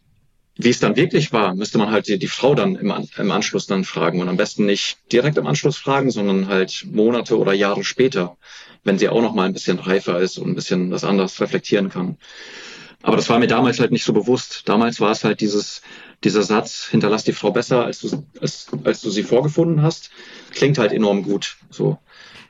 Wie es dann wirklich war, müsste man halt die, die Frau dann im, im, Anschluss dann fragen und am besten nicht direkt im Anschluss fragen, sondern halt Monate oder Jahre später, wenn sie auch noch mal ein bisschen reifer ist und ein bisschen was anderes reflektieren kann. Aber das war mir damals halt nicht so bewusst. Damals war es halt dieses, dieser Satz, hinterlass die Frau besser, als du, als, als du sie vorgefunden hast, klingt halt enorm gut. So.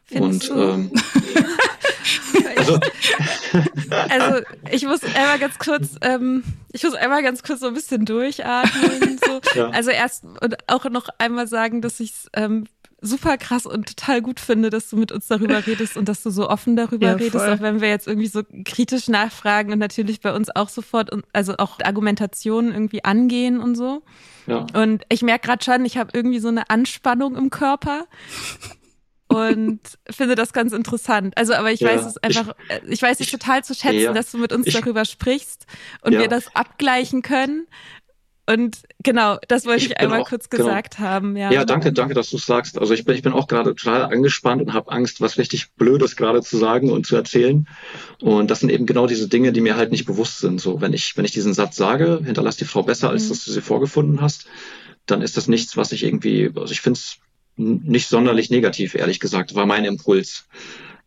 Findest und ähm, also, also ich muss einmal ganz kurz, ähm, ich muss einmal ganz kurz so ein bisschen durchatmen. So. Ja. Also erst und auch noch einmal sagen, dass ich es ähm, super krass und total gut finde, dass du mit uns darüber redest und dass du so offen darüber ja, redest, auch wenn wir jetzt irgendwie so kritisch nachfragen und natürlich bei uns auch sofort, also auch Argumentationen irgendwie angehen und so. Ja. Und ich merke gerade schon, ich habe irgendwie so eine Anspannung im Körper und finde das ganz interessant. Also, aber ich ja, weiß es einfach, ich, ich weiß es total zu schätzen, ja, dass du mit uns ich, darüber sprichst und ja. wir das abgleichen können. Und genau, das wollte ich, ich einmal auch, kurz genau. gesagt haben. Ja. ja, danke, danke, dass du es sagst. Also ich bin, ich bin auch gerade total angespannt und habe Angst, was richtig Blödes gerade zu sagen und zu erzählen. Und das sind eben genau diese Dinge, die mir halt nicht bewusst sind. So, wenn ich, wenn ich diesen Satz sage, hinterlass die Frau besser, als mhm. dass du sie vorgefunden hast, dann ist das nichts, was ich irgendwie, also ich finde es nicht sonderlich negativ, ehrlich gesagt, war mein Impuls.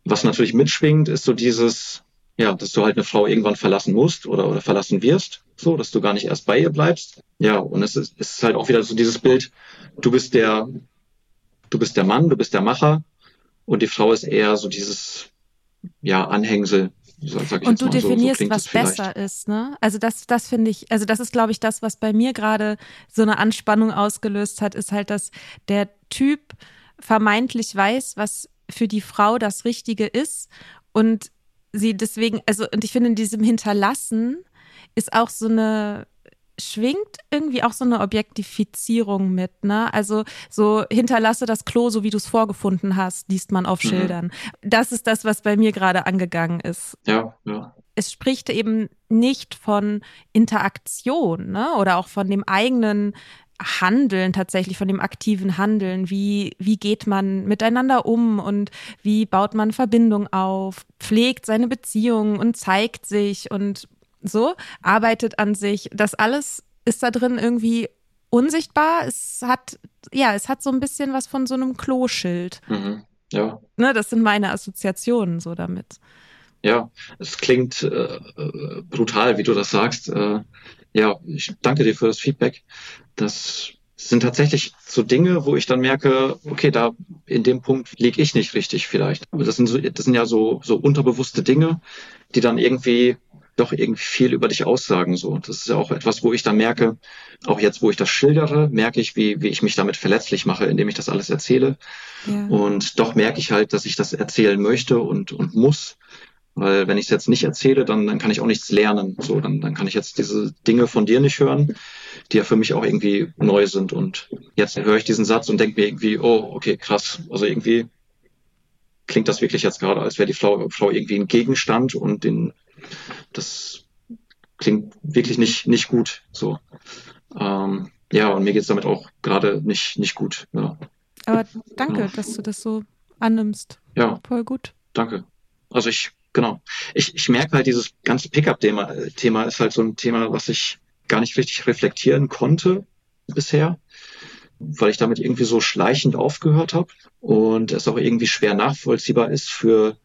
Was natürlich mitschwingt, ist so dieses, ja, dass du halt eine Frau irgendwann verlassen musst oder, oder verlassen wirst, so, dass du gar nicht erst bei ihr bleibst. Ja, und es ist, es ist halt auch wieder so dieses Bild, du bist der, du bist der Mann, du bist der Macher und die Frau ist eher so dieses, ja, Anhängsel. Und du definierst, so, so was besser ist, ne? Also das, das finde ich, also das ist, glaube ich, das, was bei mir gerade so eine Anspannung ausgelöst hat, ist halt, dass der Typ vermeintlich weiß, was für die Frau das Richtige ist und sie deswegen, also, und ich finde, in diesem Hinterlassen ist auch so eine, schwingt irgendwie auch so eine Objektifizierung mit, ne? Also so hinterlasse das Klo, so wie du es vorgefunden hast, liest man auf mhm. Schildern. Das ist das, was bei mir gerade angegangen ist. Ja, ja. Es spricht eben nicht von Interaktion, ne? Oder auch von dem eigenen Handeln tatsächlich, von dem aktiven Handeln. Wie, wie geht man miteinander um und wie baut man Verbindung auf, pflegt seine Beziehung und zeigt sich und so, arbeitet an sich. Das alles ist da drin irgendwie unsichtbar. Es hat, ja, es hat so ein bisschen was von so einem Kloschild. Mhm. Ja. Ne, das sind meine Assoziationen so damit. Ja, es klingt äh, brutal, wie du das sagst. Äh, ja, ich danke dir für das Feedback. Das sind tatsächlich so Dinge, wo ich dann merke, okay, da in dem Punkt liege ich nicht richtig vielleicht. Aber das sind so, das sind ja so, so unterbewusste Dinge, die dann irgendwie doch irgendwie viel über dich aussagen. So, das ist ja auch etwas, wo ich dann merke, auch jetzt, wo ich das schildere, merke ich, wie, wie ich mich damit verletzlich mache, indem ich das alles erzähle. Ja. Und doch merke ich halt, dass ich das erzählen möchte und, und muss. Weil wenn ich es jetzt nicht erzähle, dann, dann kann ich auch nichts lernen. So, dann, dann kann ich jetzt diese Dinge von dir nicht hören, die ja für mich auch irgendwie neu sind. Und jetzt höre ich diesen Satz und denke mir irgendwie, oh, okay, krass. Also irgendwie klingt das wirklich jetzt gerade, als wäre die Frau, Frau irgendwie ein Gegenstand und den das klingt wirklich nicht, nicht gut. So. Ähm, ja, und mir geht's damit auch gerade nicht, nicht gut. Ja. Aber danke, ja. dass du das so annimmst. Ja. Voll gut. Danke. Also ich, genau. Ich, ich merke halt, dieses ganze Pickup-Thema Thema ist halt so ein Thema, was ich gar nicht richtig reflektieren konnte bisher, weil ich damit irgendwie so schleichend aufgehört habe und es auch irgendwie schwer nachvollziehbar ist für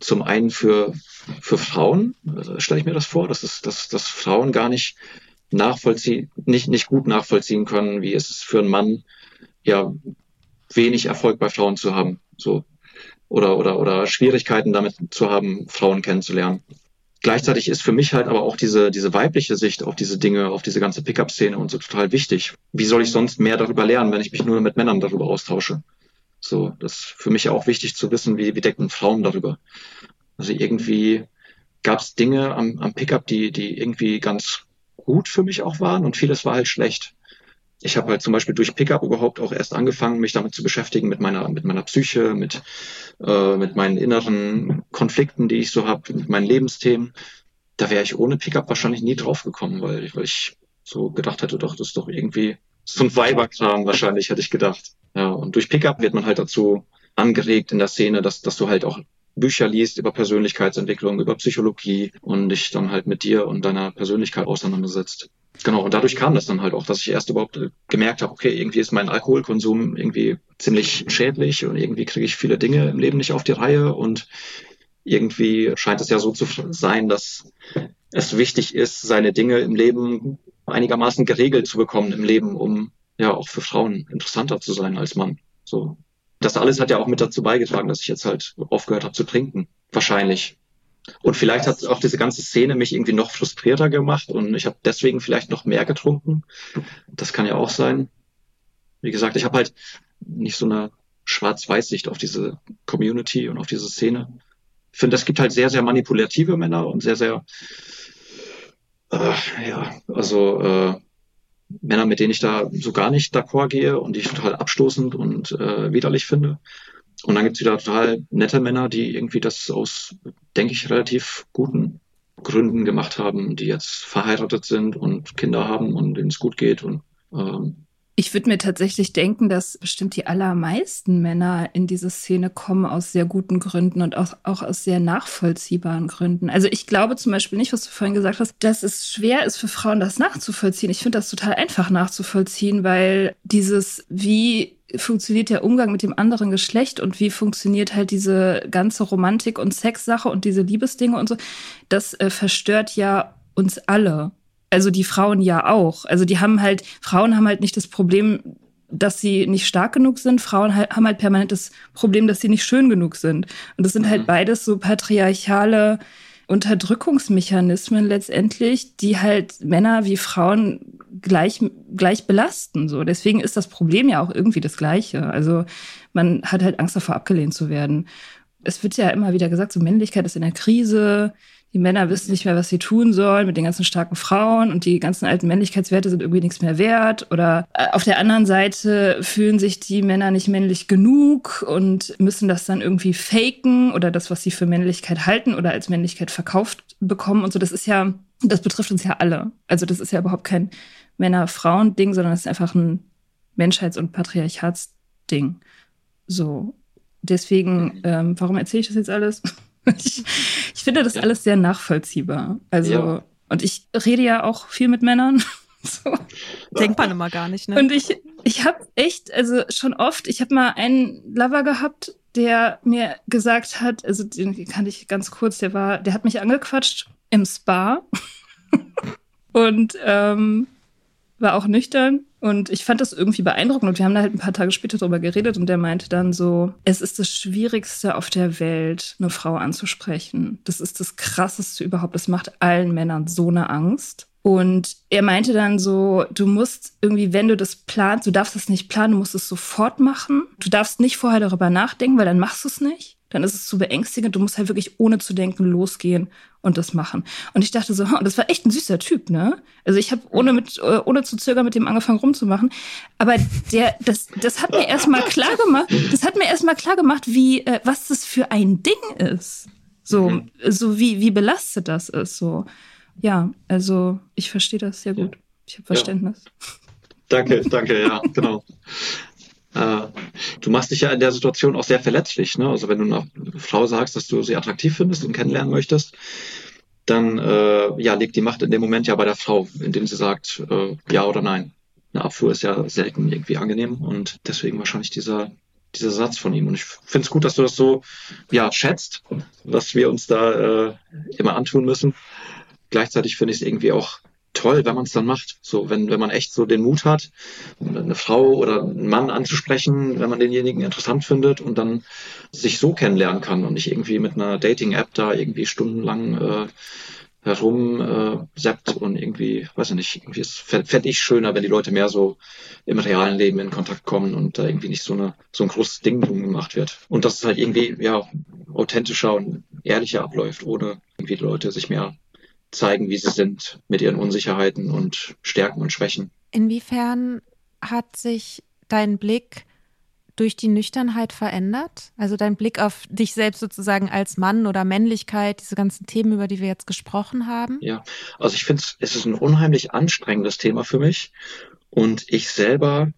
zum einen für, für Frauen, äh, stelle ich mir das vor, dass, es, dass, dass Frauen gar nicht nachvollziehen, nicht, nicht gut nachvollziehen können, wie ist es für einen Mann, ja, wenig Erfolg bei Frauen zu haben, so. Oder, oder, oder Schwierigkeiten damit zu haben, Frauen kennenzulernen. Gleichzeitig ist für mich halt aber auch diese, diese weibliche Sicht auf diese Dinge, auf diese ganze Pickup-Szene und so total wichtig. Wie soll ich sonst mehr darüber lernen, wenn ich mich nur mit Männern darüber austausche? So, das ist für mich auch wichtig zu wissen, wie, wie denken Frauen darüber. Also irgendwie gab es Dinge am, am Pickup, die, die irgendwie ganz gut für mich auch waren und vieles war halt schlecht. Ich habe halt zum Beispiel durch Pickup überhaupt auch erst angefangen, mich damit zu beschäftigen, mit meiner, mit meiner Psyche, mit, äh, mit meinen inneren Konflikten, die ich so habe, mit meinen Lebensthemen. Da wäre ich ohne Pickup wahrscheinlich nie drauf gekommen, weil, weil ich so gedacht hätte, doch, das ist doch irgendwie so ein Weiberkram wahrscheinlich, hätte ich gedacht. Ja, und durch Pickup wird man halt dazu angeregt in der Szene, dass, dass du halt auch Bücher liest über Persönlichkeitsentwicklung, über Psychologie und dich dann halt mit dir und deiner Persönlichkeit auseinandersetzt. Genau, und dadurch kam das dann halt auch, dass ich erst überhaupt äh, gemerkt habe, okay, irgendwie ist mein Alkoholkonsum irgendwie ziemlich schädlich und irgendwie kriege ich viele Dinge im Leben nicht auf die Reihe und irgendwie scheint es ja so zu sein, dass es wichtig ist, seine Dinge im Leben einigermaßen geregelt zu bekommen im Leben, um ja auch für Frauen interessanter zu sein als Mann. So. Das alles hat ja auch mit dazu beigetragen, dass ich jetzt halt aufgehört habe zu trinken. Wahrscheinlich. Und vielleicht hat auch diese ganze Szene mich irgendwie noch frustrierter gemacht und ich habe deswegen vielleicht noch mehr getrunken. Das kann ja auch sein. Wie gesagt, ich habe halt nicht so eine Schwarz-Weiß-Sicht auf diese Community und auf diese Szene. Ich finde, es gibt halt sehr, sehr manipulative Männer und sehr, sehr, äh, ja, also äh, Männer, mit denen ich da so gar nicht d'accord gehe und die ich total abstoßend und äh, widerlich finde. Und dann gibt's wieder total nette Männer, die irgendwie das aus, denke ich, relativ guten Gründen gemacht haben, die jetzt verheiratet sind und Kinder haben und denen es gut geht und ähm, ich würde mir tatsächlich denken, dass bestimmt die allermeisten Männer in diese Szene kommen aus sehr guten Gründen und auch, auch aus sehr nachvollziehbaren Gründen. Also ich glaube zum Beispiel nicht, was du vorhin gesagt hast, dass es schwer ist für Frauen, das nachzuvollziehen. Ich finde das total einfach nachzuvollziehen, weil dieses, wie funktioniert der Umgang mit dem anderen Geschlecht und wie funktioniert halt diese ganze Romantik und Sexsache und diese Liebesdinge und so, das äh, verstört ja uns alle also die Frauen ja auch. Also die haben halt, Frauen haben halt nicht das Problem, dass sie nicht stark genug sind. Frauen haben halt permanent das Problem, dass sie nicht schön genug sind. Und das sind halt mhm. beides so patriarchale Unterdrückungsmechanismen letztendlich, die halt Männer wie Frauen gleich, gleich belasten. So. Deswegen ist das Problem ja auch irgendwie das gleiche. Also man hat halt Angst davor, abgelehnt zu werden. Es wird ja immer wieder gesagt, so Männlichkeit ist in der Krise die Männer wissen nicht mehr, was sie tun sollen mit den ganzen starken Frauen und die ganzen alten Männlichkeitswerte sind irgendwie nichts mehr wert. Oder äh, auf der anderen Seite fühlen sich die Männer nicht männlich genug und müssen das dann irgendwie faken oder das, was sie für Männlichkeit halten oder als Männlichkeit verkauft bekommen und so. Das ist ja, das betrifft uns ja alle. Also das ist ja überhaupt kein Männer-Frauen-Ding, sondern es ist einfach ein Menschheits- und Patriarchatsding. So. Deswegen, ähm, warum erzähle ich das jetzt alles? Ich, ich finde das alles sehr nachvollziehbar. Also, ja. Und ich rede ja auch viel mit Männern. so. Denkt man immer gar nicht, ne? Und ich, ich habe echt, also schon oft, ich habe mal einen Lover gehabt, der mir gesagt hat, also den kannte ich ganz kurz, der war, der hat mich angequatscht im Spa und ähm, war auch nüchtern und ich fand das irgendwie beeindruckend und wir haben da halt ein paar Tage später drüber geredet und der meinte dann so, es ist das Schwierigste auf der Welt, eine Frau anzusprechen. Das ist das Krasseste überhaupt. Das macht allen Männern so eine Angst. Und er meinte dann so, du musst irgendwie, wenn du das planst, du darfst das nicht planen, du musst es sofort machen. Du darfst nicht vorher darüber nachdenken, weil dann machst du es nicht. Dann ist es zu beängstigend. Du musst halt wirklich ohne zu denken losgehen und das machen. Und ich dachte so, und das war echt ein süßer Typ, ne? Also ich habe ohne mit äh, ohne zu zögern mit dem angefangen rumzumachen, aber der das das hat mir erstmal klar gemacht, das hat mir erstmal klar gemacht, wie äh, was das für ein Ding ist. So mhm. so wie wie belastet das ist so ja, also ich verstehe das sehr gut. Ich habe Verständnis. Ja. Danke, danke, ja, genau. Äh, du machst dich ja in der Situation auch sehr verletzlich. Ne? Also wenn du einer Frau sagst, dass du sie attraktiv findest und kennenlernen möchtest, dann äh, ja, liegt die Macht in dem Moment ja bei der Frau, indem sie sagt äh, ja oder nein. Eine Abfuhr ist ja selten irgendwie angenehm und deswegen wahrscheinlich dieser dieser Satz von ihm. Und ich finde es gut, dass du das so ja schätzt, was wir uns da äh, immer antun müssen gleichzeitig finde ich es irgendwie auch toll, wenn man es dann macht. So, wenn, wenn man echt so den Mut hat, eine Frau oder einen Mann anzusprechen, wenn man denjenigen interessant findet und dann sich so kennenlernen kann und nicht irgendwie mit einer Dating-App da irgendwie stundenlang äh, herum äh, seppt und irgendwie, weiß ich nicht, irgendwie fände ich schöner, wenn die Leute mehr so im realen Leben in Kontakt kommen und da irgendwie nicht so eine so ein großes Ding drum gemacht wird. Und dass es halt irgendwie ja authentischer und ehrlicher abläuft, ohne irgendwie die Leute sich mehr zeigen, wie sie sind mit ihren Unsicherheiten und Stärken und Schwächen. Inwiefern hat sich dein Blick durch die Nüchternheit verändert? Also dein Blick auf dich selbst sozusagen als Mann oder Männlichkeit, diese ganzen Themen, über die wir jetzt gesprochen haben? Ja, also ich finde, es ist ein unheimlich anstrengendes Thema für mich. Und ich selber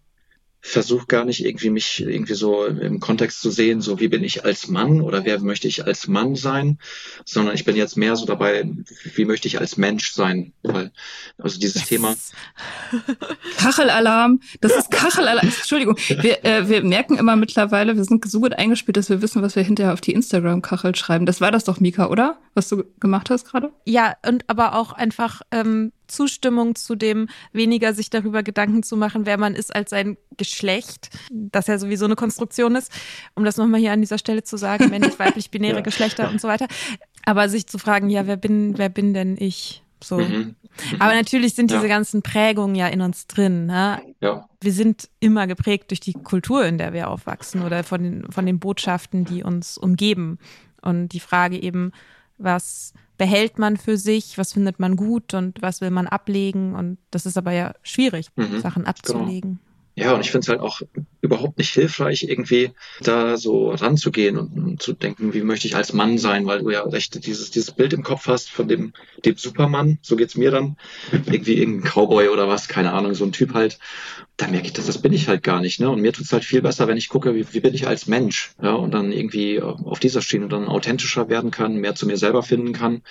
versuche gar nicht irgendwie mich irgendwie so im Kontext zu sehen, so wie bin ich als Mann oder wer möchte ich als Mann sein, sondern ich bin jetzt mehr so dabei, wie möchte ich als Mensch sein, weil also dieses yes. Thema Kachelalarm, das ist Kachelalarm. Entschuldigung, wir, äh, wir merken immer mittlerweile, wir sind so gut eingespielt, dass wir wissen, was wir hinterher auf die Instagram Kachel schreiben. Das war das doch Mika, oder? Was du gemacht hast gerade? Ja, und aber auch einfach ähm, Zustimmung zu dem, weniger sich darüber Gedanken zu machen, wer man ist als sein Geschlecht, das ja sowieso eine Konstruktion ist, um das nochmal hier an dieser Stelle zu sagen, männlich, weiblich, binäre ja. Geschlechter und so weiter. Aber sich zu fragen, ja, wer bin, wer bin denn ich? So. Mhm. mhm. Aber natürlich sind diese ja. ganzen Prägungen ja in uns drin. Ne? Ja. Wir sind immer geprägt durch die Kultur, in der wir aufwachsen oder von den, von den Botschaften, die uns umgeben. Und die Frage eben, was behält man für sich, was findet man gut und was will man ablegen. Und das ist aber ja schwierig, mhm, Sachen abzulegen. Genau. Ja, und ich finde es halt auch überhaupt nicht hilfreich, irgendwie da so ranzugehen und, und, zu denken, wie möchte ich als Mann sein, weil du ja echt dieses, dieses Bild im Kopf hast von dem, dem Supermann, so geht's mir dann, irgendwie irgendein Cowboy oder was, keine Ahnung, so ein Typ halt. Da merke ich, dass das bin ich halt gar nicht, ne? Und mir tut's halt viel besser, wenn ich gucke, wie, wie bin ich als Mensch, ja, und dann irgendwie auf dieser Schiene dann authentischer werden kann, mehr zu mir selber finden kann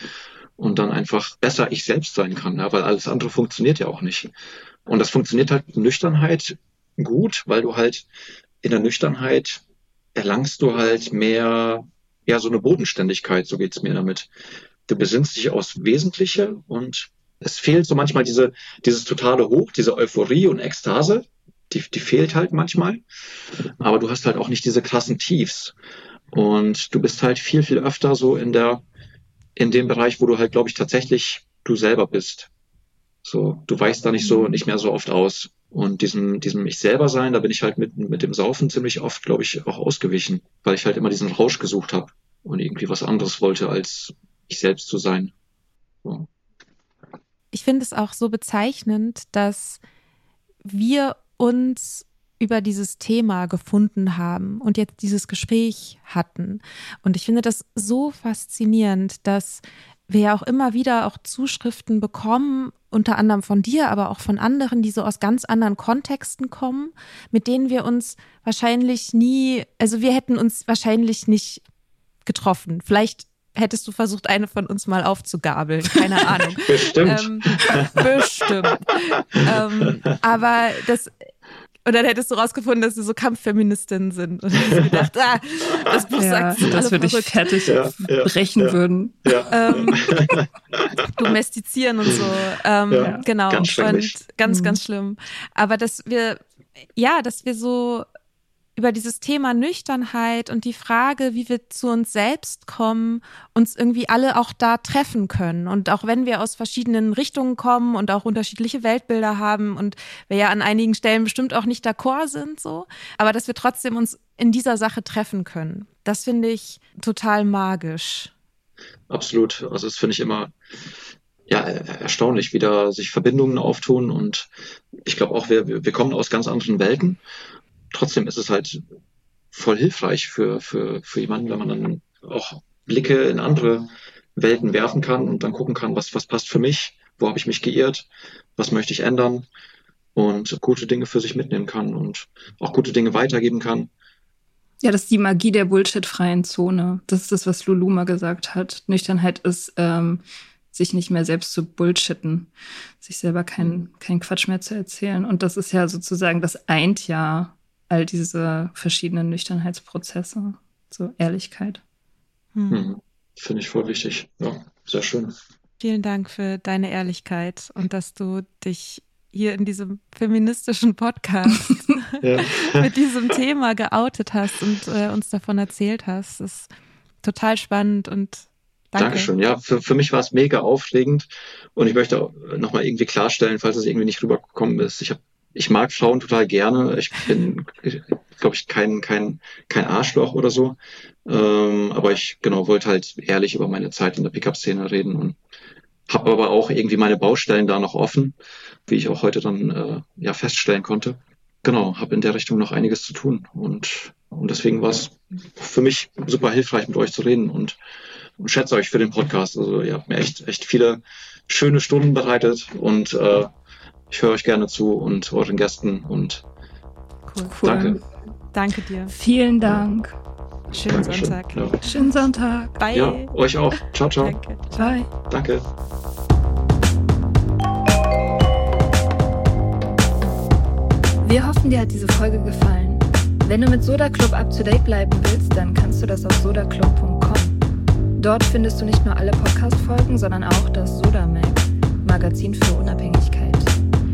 und dann einfach besser ich selbst sein kann, ja, weil alles andere funktioniert ja auch nicht. Und das funktioniert halt Nüchternheit gut, weil du halt in der Nüchternheit erlangst du halt mehr, ja, so eine Bodenständigkeit, so geht's mir damit. Du besinnst dich aufs Wesentliche und es fehlt so manchmal diese, dieses totale Hoch, diese Euphorie und Ekstase, die, die fehlt halt manchmal. Aber du hast halt auch nicht diese krassen Tiefs. Und du bist halt viel, viel öfter so in der, in dem Bereich, wo du halt, glaube ich, tatsächlich du selber bist. So, du weichst da nicht so, nicht mehr so oft aus. Und diesem, diesem Ich selber sein, da bin ich halt mit, mit dem Saufen ziemlich oft, glaube ich, auch ausgewichen, weil ich halt immer diesen Rausch gesucht habe und irgendwie was anderes wollte, als ich selbst zu sein. So. Ich finde es auch so bezeichnend, dass wir uns über dieses Thema gefunden haben und jetzt dieses Gespräch hatten. Und ich finde das so faszinierend, dass wir ja auch immer wieder auch Zuschriften bekommen, unter anderem von dir, aber auch von anderen, die so aus ganz anderen Kontexten kommen, mit denen wir uns wahrscheinlich nie, also wir hätten uns wahrscheinlich nicht getroffen. Vielleicht hättest du versucht, eine von uns mal aufzugabeln. Keine Ahnung. Bestimmt. Ähm, bestimmt. ähm, aber das, und dann hättest du rausgefunden, dass sie so Kampffeministinnen sind. Und hättest gedacht, ah, das Buch Ja, sagt, dass wir dich fertig Ja, brechen ja. würden. ja. ähm, domestizieren und so. Ähm, Ja, genau. ganz und ganz, Mhm. ganz schlimm. Aber dass wir, ja, dass wir so über dieses Thema Nüchternheit und die Frage, wie wir zu uns selbst kommen, uns irgendwie alle auch da treffen können. Und auch wenn wir aus verschiedenen Richtungen kommen und auch unterschiedliche Weltbilder haben und wir ja an einigen Stellen bestimmt auch nicht d'accord sind, so, aber dass wir trotzdem uns in dieser Sache treffen können. Das finde ich total magisch. Absolut. Also das finde ich immer ja er- erstaunlich, wie da sich Verbindungen auftun und ich glaube auch, wir wir kommen aus ganz anderen Welten. Trotzdem ist es halt voll hilfreich für, für, für jemanden, wenn man dann auch Blicke in andere Welten werfen kann und dann gucken kann, was, was passt für mich, wo habe ich mich geirrt, was möchte ich ändern und gute Dinge für sich mitnehmen kann und auch gute Dinge weitergeben kann. Ja, das ist die Magie der Bullshit-freien Zone. Das ist das, was Lulu mal gesagt hat. Nüchternheit ist, ähm, sich nicht mehr selbst zu bullshitten, sich selber keinen keinen Quatsch mehr zu erzählen. Und das ist ja sozusagen, das eint ja all diese verschiedenen Nüchternheitsprozesse. So Ehrlichkeit. Hm. Mhm. Finde ich voll wichtig. Ja, sehr schön. Vielen Dank für deine Ehrlichkeit und dass du dich hier in diesem feministischen Podcast mit diesem Thema geoutet hast und äh, uns davon erzählt hast. Das ist total spannend und danke. Dankeschön. Ja, für, für mich war es mega aufregend und ich möchte auch nochmal irgendwie klarstellen, falls es irgendwie nicht rübergekommen ist. Ich hab, ich mag Frauen total gerne. Ich bin, glaube ich, kein, kein, kein Arschloch oder so. Ähm, aber ich, genau, wollte halt ehrlich über meine Zeit in der Pickup-Szene reden und habe aber auch irgendwie meine Baustellen da noch offen, wie ich auch heute dann äh, ja feststellen konnte. Genau, habe in der Richtung noch einiges zu tun und, und deswegen war es für mich super hilfreich, mit euch zu reden und und schätze euch für den Podcast. Also ihr habt mir echt, echt viele schöne Stunden bereitet und äh, ich höre euch gerne zu und euren Gästen und Cool. Cool. Danke. Danke dir. Vielen Dank. Schönen Dankeschön. Sonntag. Ja. Schönen Sonntag. Bye. ja, euch auch. Ciao, ciao. Danke. Bye. Danke. Wir hoffen, dir hat diese Folge gefallen. Wenn du mit Soda Club up to date bleiben willst, dann kannst du das auf sodaclub.com. Dort findest du nicht nur alle Podcast-Folgen, sondern auch das Soda Mag, Magazin für Unabhängigkeit.